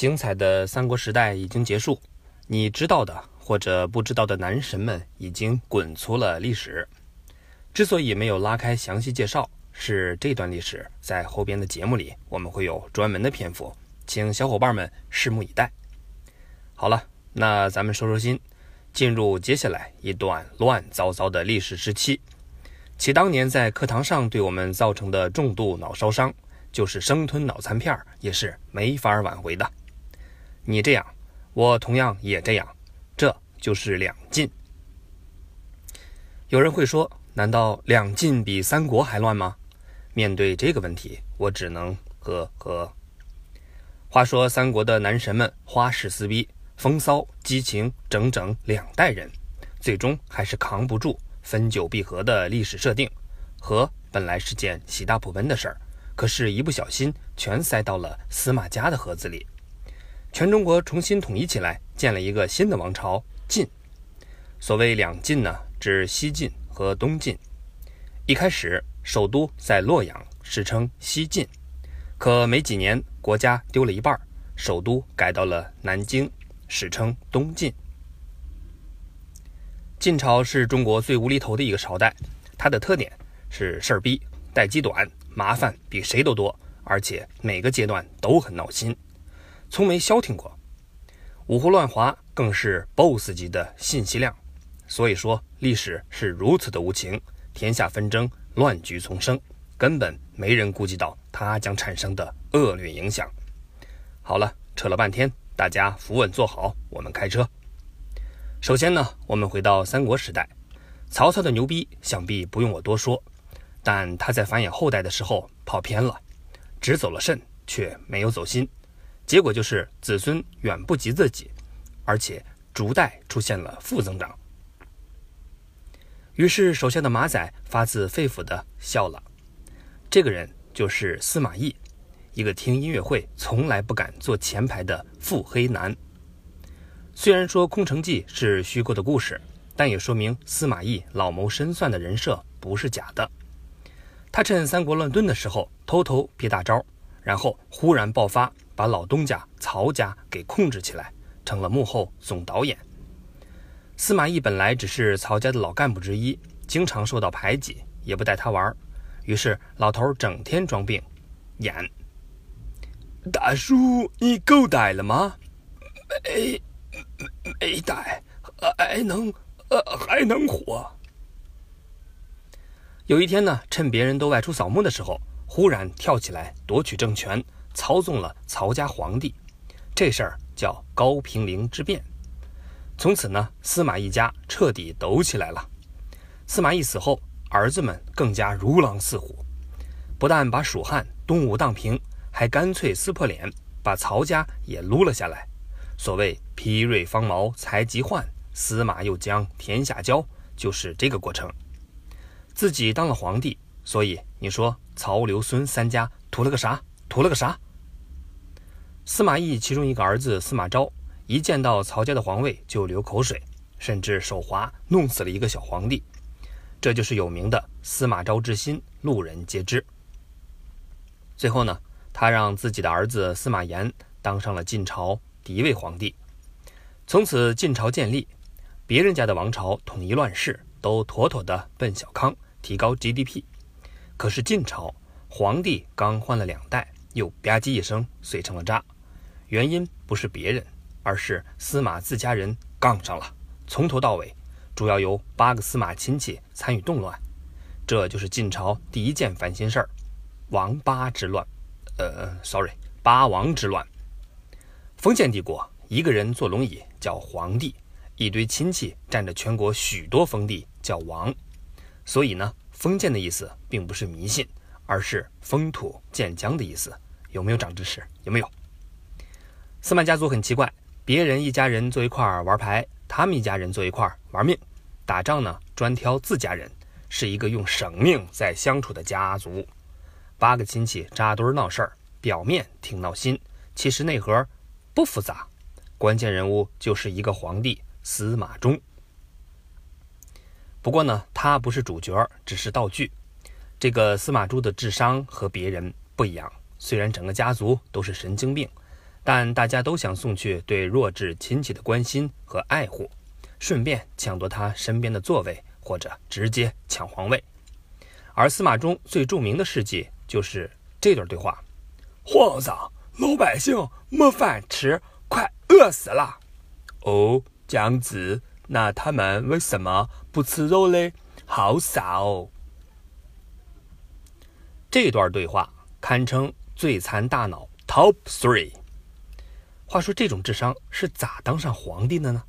精彩的三国时代已经结束，你知道的或者不知道的男神们已经滚出了历史。之所以没有拉开详细介绍，是这段历史在后边的节目里我们会有专门的篇幅，请小伙伴们拭目以待。好了，那咱们收收心，进入接下来一段乱糟糟的历史时期。其当年在课堂上对我们造成的重度脑烧伤，就是生吞脑残片也是没法挽回的。你这样，我同样也这样，这就是两晋。有人会说，难道两晋比三国还乱吗？面对这个问题，我只能呵呵。话说三国的男神们花式撕逼、风骚激情，整整两代人，最终还是扛不住分久必合的历史设定。和本来是件喜大普奔的事儿，可是，一不小心全塞到了司马家的盒子里。全中国重新统一起来，建了一个新的王朝——晋。所谓两晋呢，指西晋和东晋。一开始，首都在洛阳，史称西晋。可没几年，国家丢了一半，首都改到了南京，史称东晋。晋朝是中国最无厘头的一个朝代，它的特点是事儿逼、待机短、麻烦比谁都多，而且每个阶段都很闹心。从没消停过，五胡乱华更是 BOSS 级的信息量。所以说，历史是如此的无情，天下纷争，乱局丛生，根本没人顾及到它将产生的恶劣影响。好了，扯了半天，大家扶稳坐好，我们开车。首先呢，我们回到三国时代，曹操的牛逼想必不用我多说，但他在繁衍后代的时候跑偏了，只走了肾，却没有走心。结果就是子孙远不及自己，而且逐代出现了负增长。于是手下的马仔发自肺腑的笑了。这个人就是司马懿，一个听音乐会从来不敢坐前排的腹黑男。虽然说《空城计》是虚构的故事，但也说明司马懿老谋深算的人设不是假的。他趁三国乱炖的时候偷偷憋大招，然后忽然爆发。把老东家曹家给控制起来，成了幕后总导演。司马懿本来只是曹家的老干部之一，经常受到排挤，也不带他玩。于是老头整天装病，演。大叔，你够歹了吗？没，没歹，还能，还能活。有一天呢，趁别人都外出扫墓的时候，忽然跳起来夺取政权。操纵了曹家皇帝，这事儿叫高平陵之变。从此呢，司马懿家彻底抖起来了。司马懿死后，儿子们更加如狼似虎，不但把蜀汉东吴荡平，还干脆撕破脸，把曹家也撸了下来。所谓披锐方毛才及患，司马又将天下交，就是这个过程。自己当了皇帝，所以你说曹刘孙三家图了个啥？图了个啥？司马懿其中一个儿子司马昭，一见到曹家的皇位就流口水，甚至手滑弄死了一个小皇帝。这就是有名的司马昭之心，路人皆知。最后呢，他让自己的儿子司马炎当上了晋朝第一位皇帝。从此晋朝建立，别人家的王朝统一乱世，都妥妥的奔小康，提高 GDP。可是晋朝皇帝刚换了两代。又吧唧一声碎成了渣，原因不是别人，而是司马自家人杠上了。从头到尾，主要由八个司马亲戚参与动乱，这就是晋朝第一件烦心事儿——王八之乱。呃，sorry，八王之乱。封建帝国，一个人坐龙椅叫皇帝，一堆亲戚占着全国许多封地叫王。所以呢，封建的意思并不是迷信。而是封土建疆的意思，有没有长知识？有没有？司马家族很奇怪，别人一家人坐一块玩牌，他们一家人坐一块玩命。打仗呢，专挑自家人，是一个用生命在相处的家族。八个亲戚扎堆闹事儿，表面挺闹心，其实内核不复杂。关键人物就是一个皇帝司马衷。不过呢，他不是主角，只是道具。这个司马珠的智商和别人不一样，虽然整个家族都是神经病，但大家都想送去对弱智亲戚的关心和爱护，顺便抢夺他身边的座位，或者直接抢皇位。而司马衷最著名的事迹就是这段对话：“皇上，老百姓没饭吃，快饿死了。”“哦，姜子，那他们为什么不吃肉嘞？好傻哦！”这段对话堪称最残大脑 Top Three。话说这种智商是咋当上皇帝的呢？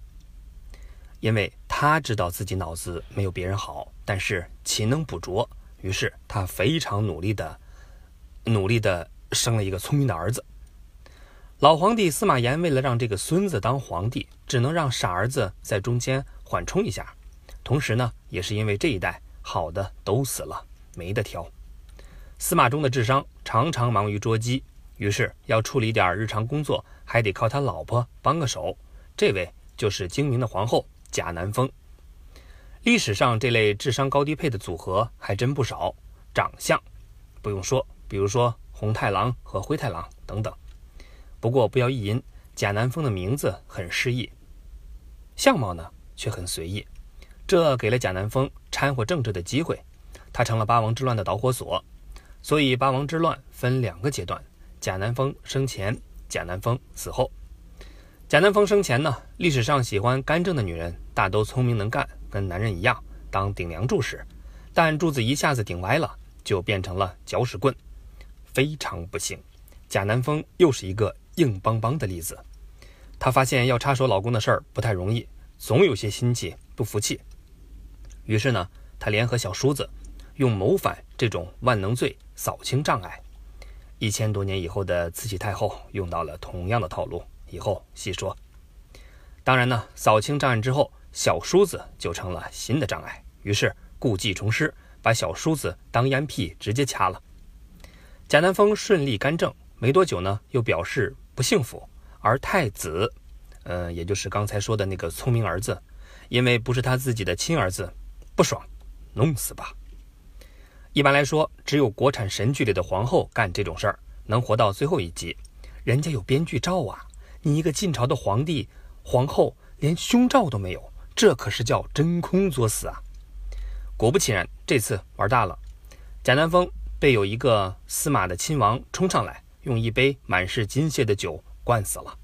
因为他知道自己脑子没有别人好，但是勤能补拙，于是他非常努力的、努力的生了一个聪明的儿子。老皇帝司马炎为了让这个孙子当皇帝，只能让傻儿子在中间缓冲一下。同时呢，也是因为这一代好的都死了，没得挑。司马衷的智商常常忙于捉鸡。于是要处理点日常工作，还得靠他老婆帮个手。这位就是精明的皇后贾南风。历史上这类智商高低配的组合还真不少。长相不用说，比如说红太狼和灰太狼等等。不过不要意淫，贾南风的名字很诗意，相貌呢却很随意，这给了贾南风掺和政治的机会。他成了八王之乱的导火索。所以八王之乱分两个阶段。贾南风生前，贾南风死后。贾南风生前呢，历史上喜欢干政的女人大都聪明能干，跟男人一样当顶梁柱使，但柱子一下子顶歪了，就变成了搅屎棍，非常不幸。贾南风又是一个硬邦邦的例子。她发现要插手老公的事儿不太容易，总有些亲戚不服气，于是呢，他联合小叔子，用谋反这种万能罪扫清障碍。一千多年以后的慈禧太后用到了同样的套路，以后细说。当然呢，扫清障碍之后，小叔子就成了新的障碍，于是故技重施，把小叔子当烟屁直接掐了。贾南风顺利干政，没多久呢，又表示不幸福。而太子，嗯，也就是刚才说的那个聪明儿子，因为不是他自己的亲儿子，不爽，弄死吧。一般来说，只有国产神剧里的皇后干这种事儿，能活到最后一集。人家有编剧照啊！你一个晋朝的皇帝、皇后，连胸罩都没有，这可是叫真空作死啊！果不其然，这次玩大了。贾南风被有一个司马的亲王冲上来，用一杯满是金屑的酒灌死了。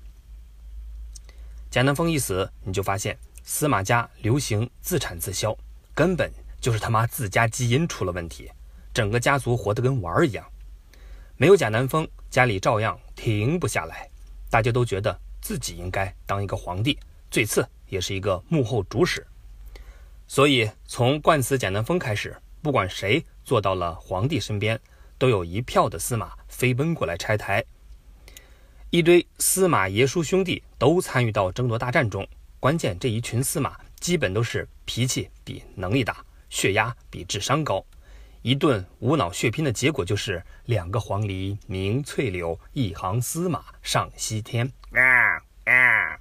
贾南风一死，你就发现司马家流行自产自销，根本就是他妈自家基因出了问题。整个家族活得跟玩儿一样，没有贾南风，家里照样停不下来。大家都觉得自己应该当一个皇帝，最次也是一个幕后主使。所以从灌死贾南风开始，不管谁坐到了皇帝身边，都有一票的司马飞奔过来拆台。一堆司马爷叔兄弟都参与到争夺大战中。关键这一群司马基本都是脾气比能力大，血压比智商高。一顿无脑血拼的结果就是两个黄鹂鸣翠柳，一行司马上西天。啊啊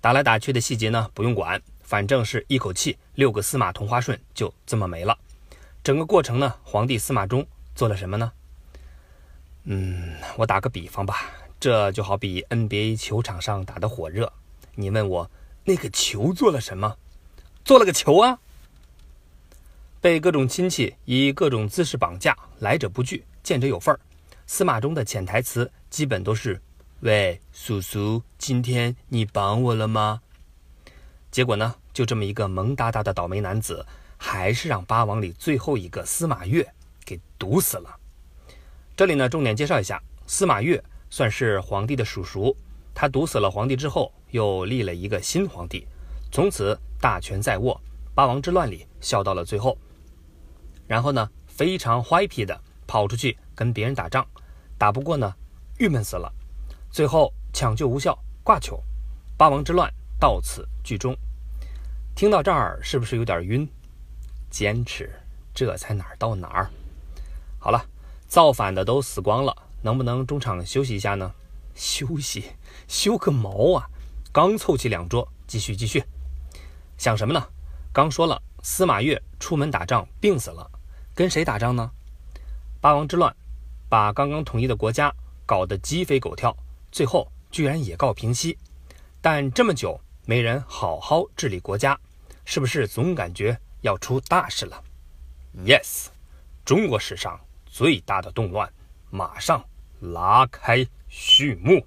打来打去的细节呢，不用管，反正是一口气六个司马同花顺就这么没了。整个过程呢，皇帝司马衷做了什么呢？嗯，我打个比方吧，这就好比 NBA 球场上打的火热，你问我那个球做了什么？做了个球啊！被各种亲戚以各种姿势绑架，来者不拒，见者有份儿。司马衷的潜台词基本都是：“喂，叔叔，今天你绑我了吗？”结果呢，就这么一个萌哒哒的倒霉男子，还是让八王里最后一个司马越给毒死了。这里呢，重点介绍一下，司马越算是皇帝的叔叔。他毒死了皇帝之后，又立了一个新皇帝，从此大权在握，八王之乱里笑到了最后。然后呢，非常坏皮的跑出去跟别人打仗，打不过呢，郁闷死了。最后抢救无效挂球，八王之乱到此剧终。听到这儿是不是有点晕？坚持，这才哪儿到哪儿。好了，造反的都死光了，能不能中场休息一下呢？休息，休个毛啊！刚凑齐两桌，继续继续。想什么呢？刚说了，司马越出门打仗病死了。跟谁打仗呢？八王之乱，把刚刚统一的国家搞得鸡飞狗跳，最后居然也告平息。但这么久没人好好治理国家，是不是总感觉要出大事了？Yes，中国史上最大的动乱马上拉开序幕。